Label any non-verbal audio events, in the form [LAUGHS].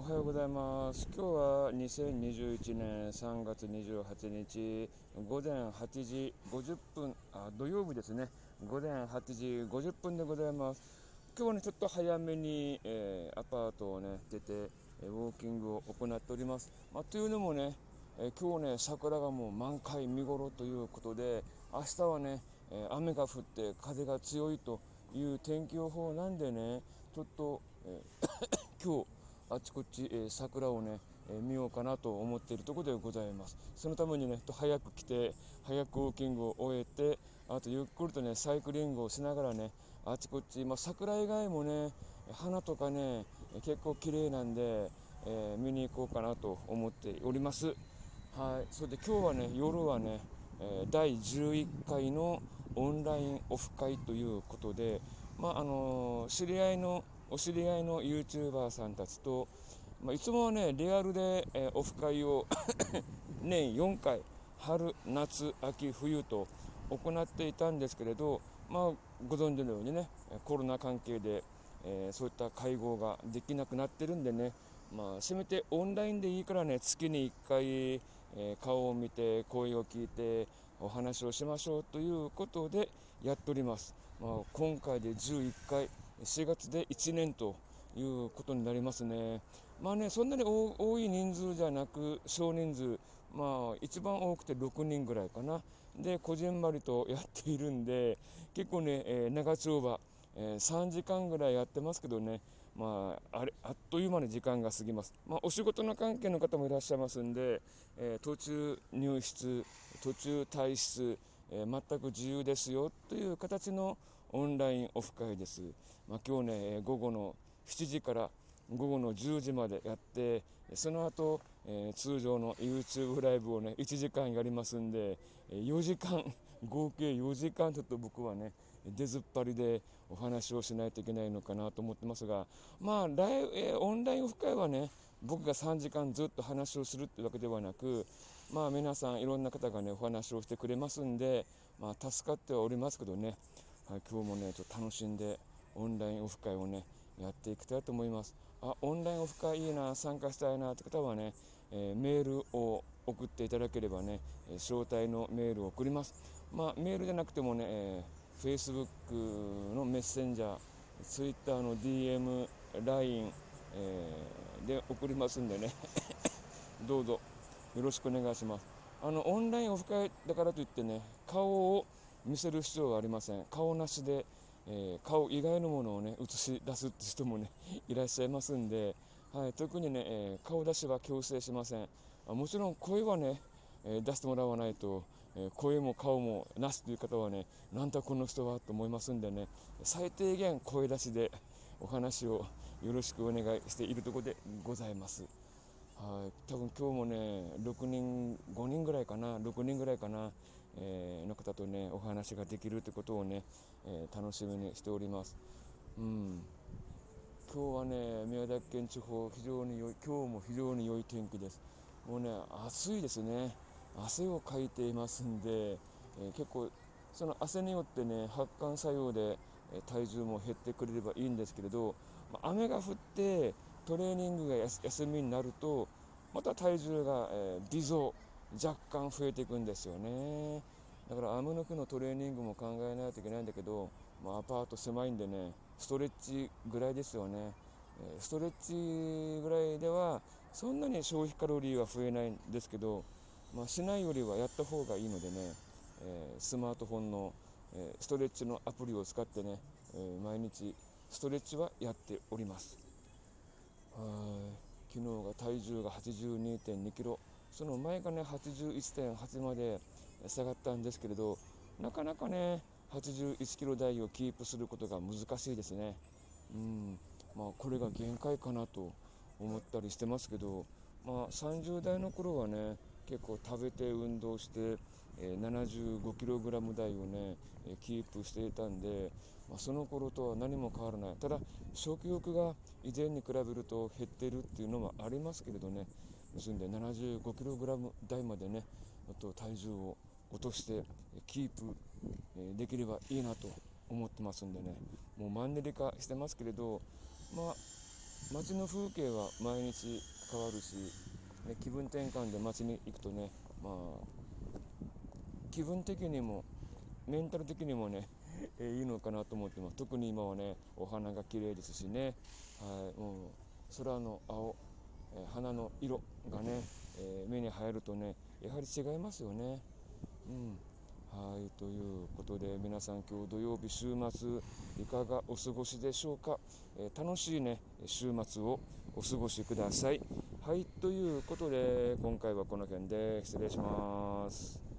おはようございます。今日は2021年3月28日午前8時50分あ土曜日ですね。午前8時50分でございます。今日はねちょっと早めに、えー、アパートをね出てウォーキングを行っております、まあ、というのもね、えー、今日ね桜がもう満開見頃ということで明日はね、えー、雨が降って風が強いという天気予報なんでねちょっと、え [COUGHS] 今日あちこち、えー、桜をね、えー、見ようかなと思っているところでございます。そのためにね早く来て早くウォーキングを終えてあとゆっくりとねサイクリングをしながらねあちこち、まあ、桜以外もね花とかね結構綺麗なんで、えー、見に行こうかなと思っております。はい。それで今日はね夜はねえ第11回のオンラインオフ会ということで、まああの知り合いのお知り合いの YouTuber さんたちと、まあ、いつもはねリアルで、えー、オフ会を [COUGHS] 年4回春夏秋冬と行っていたんですけれど、まあ、ご存知のようにねコロナ関係で、えー、そういった会合ができなくなってるんでね、まあ、せめてオンラインでいいからね月に1回、えー、顔を見て声を聞いてお話をしましょうということでやっております、まあ、今回で11回4月で1年ということになりますね。まあね、そんなに多い人数じゃなく、少人数、まあ、一番多くて6人ぐらいかな。で、こじんまりとやっているんで、結構ね、えー、長丁場、えー、3時間ぐらいやってますけどね、まあ、あれあっという間に時間が過ぎます。まあ、お仕事の関係の方もいらっしゃいますんで、えー、途中入室、途中退出、え、全く自由ですよという形のオンラインオフ会です。まあ、今日ね、午後の7時から午後の10時までやって、その後、えー、通常の YouTube ライブをね、1時間やりますんで、4時間、[LAUGHS] 合計4時間ちょっと僕はね、出ずっぱりでお話をしないといけないのかなと思ってますが、まあ、ライえー、オンラインオフ会はね、僕が3時間ずっと話をするってわけではなく、まあ皆さんいろんな方がね、お話をしてくれますんで、まあ助かってはおりますけどね、はい、今日もね、ちょっと楽しんでオンラインオフ会をね、やっていきたいと思います。あ、オンラインオフ会いいな、参加したいなって方はね、えー、メールを送っていただければね、招待のメールを送ります。まあメールじゃなくてもね、えー、Facebook のメッセンジャー、Twitter の DM、LINE、えー、で送りますんでね [LAUGHS] どうぞよろしくお願いしますあのオンラインオフ会だからといってね顔を見せる必要はありません顔なしで、えー、顔以外のものをね映し出すって人もね [LAUGHS] いらっしゃいますんで、はい、特にね、えー、顔出しは強制しませんあもちろん声はねえ出してもらわないと、え声も顔もなしという方はねなんだこの人はと思いますんでね最低限声出しでお話をよろしくお願いしているところでございます。はい、多分今日もね6人5人ぐらいかな。6人ぐらいかな、えー、の方とねお話ができるということをね、えー、楽しみにしております。うん。今日はね宮崎県地方非常に良い今日も非常に良い天気です。もうね暑いですね。汗をかいていますんで、えー、結構その汗によってね発汗作用で体重も減ってくれればいいんですけれどま雨が降ってトレーニングが休みになるとまた体重が、え微増若干増えていくんですよね。だから雨の日のトレーニングも考えないといけないんだけど、まあ、アパート狭いんでねストレッチぐらいですよね。ストレッチぐらいではそんなに消費カロリーは増えないんですけど、まあ、しないよりはやった方がいいのでね、えー、スマートフォンの、えー、ストレッチのアプリを使ってね、えー、毎日ストレッチはやっております。昨日が体重が82.2キロ。その前がね81.8まで下がったんですけれどなかなかね81キロ台をキープすることが難しいですね。うん。まあこれが限界かなと思ったりしてますけどまあ30代の頃はね結構食べて運動して、え、75キログラム台をね、キープしていたんで、まあ、その頃とは何も変わらない。ただ食欲が以前に比べると減ってるっていうのもありますけれどね。ですんで75キログラム台までねあと体重を落としてキープ、できればいいなと思ってますんでね。もうマンネリ化してますけれどまあ街の風景は毎日変わるし、ね、気分転換で街に行くとね、まあ、気分的にもメンタル的にもね、えー、いいのかなと思ってます。特に今はねお花が綺麗ですしね、はい、もう空の青、えー、花の色がね、えー、目に入るとねやはり違いますよね。うん。はいということで皆さん今日土曜日週末いかがお過ごしでしょうか、えー、楽しいね週末をお過ごしください。はいということで今回はこの辺で失礼します。